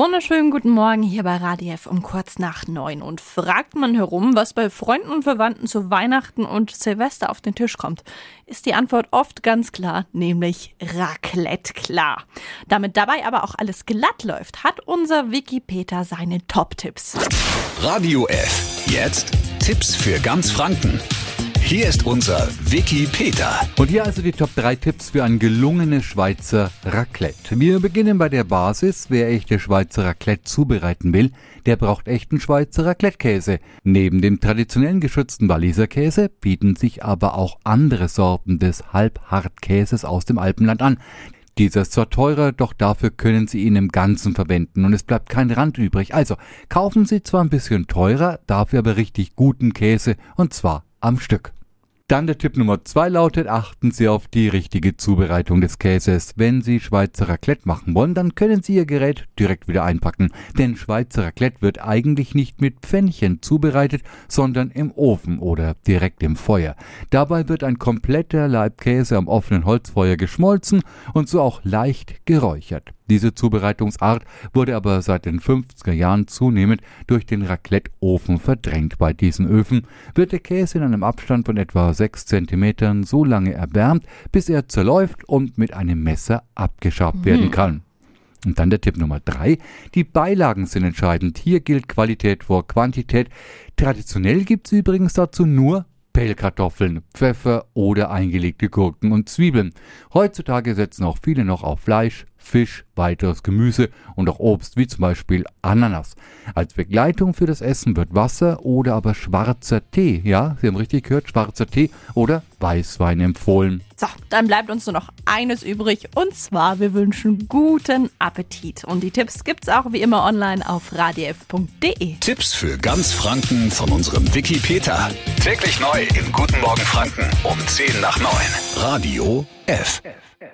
wunderschönen guten Morgen hier bei Radio F um kurz nach neun. Und fragt man herum, was bei Freunden und Verwandten zu Weihnachten und Silvester auf den Tisch kommt, ist die Antwort oft ganz klar, nämlich Raclette klar. Damit dabei aber auch alles glatt läuft, hat unser Wiki Peter seine Top-Tipps. Radio F. Jetzt Tipps für ganz Franken. Hier ist unser Wiki Peter. Und hier also die Top 3 Tipps für ein gelungenes Schweizer Raclette. Wir beginnen bei der Basis. Wer echte Schweizer Raclette zubereiten will, der braucht echten Schweizer Raclette-Käse. Neben dem traditionellen geschützten Walliser Käse bieten sich aber auch andere Sorten des Halbhartkäses aus dem Alpenland an. Dieser ist zwar teurer, doch dafür können Sie ihn im Ganzen verwenden und es bleibt kein Rand übrig. Also kaufen Sie zwar ein bisschen teurer, dafür aber richtig guten Käse und zwar am Stück. Dann der Tipp Nummer zwei lautet, achten Sie auf die richtige Zubereitung des Käses. Wenn Sie Schweizer Raclette machen wollen, dann können Sie Ihr Gerät direkt wieder einpacken. Denn Schweizer Raclette wird eigentlich nicht mit Pfännchen zubereitet, sondern im Ofen oder direkt im Feuer. Dabei wird ein kompletter Leibkäse am offenen Holzfeuer geschmolzen und so auch leicht geräuchert. Diese Zubereitungsart wurde aber seit den 50er Jahren zunehmend durch den Raclette-Ofen verdrängt. Bei diesen Öfen wird der Käse in einem Abstand von etwa 6 cm so lange erwärmt, bis er zerläuft und mit einem Messer abgeschabt mhm. werden kann. Und dann der Tipp Nummer drei. Die Beilagen sind entscheidend. Hier gilt Qualität vor Quantität. Traditionell gibt es übrigens dazu nur Pellkartoffeln, Pfeffer oder eingelegte Gurken und Zwiebeln. Heutzutage setzen auch viele noch auf Fleisch, Fisch, weiteres Gemüse und auch Obst, wie zum Beispiel Ananas. Als Begleitung für das Essen wird Wasser oder aber schwarzer Tee, ja, Sie haben richtig gehört, schwarzer Tee oder Weißwein empfohlen. So, dann bleibt uns nur noch eines übrig und zwar wir wünschen guten Appetit. Und die Tipps gibt's auch wie immer online auf radiof.de. Tipps für ganz Franken von unserem Wiki Peter. Täglich neu in Guten Morgen Franken um 10 nach 9. Radio F. F, F.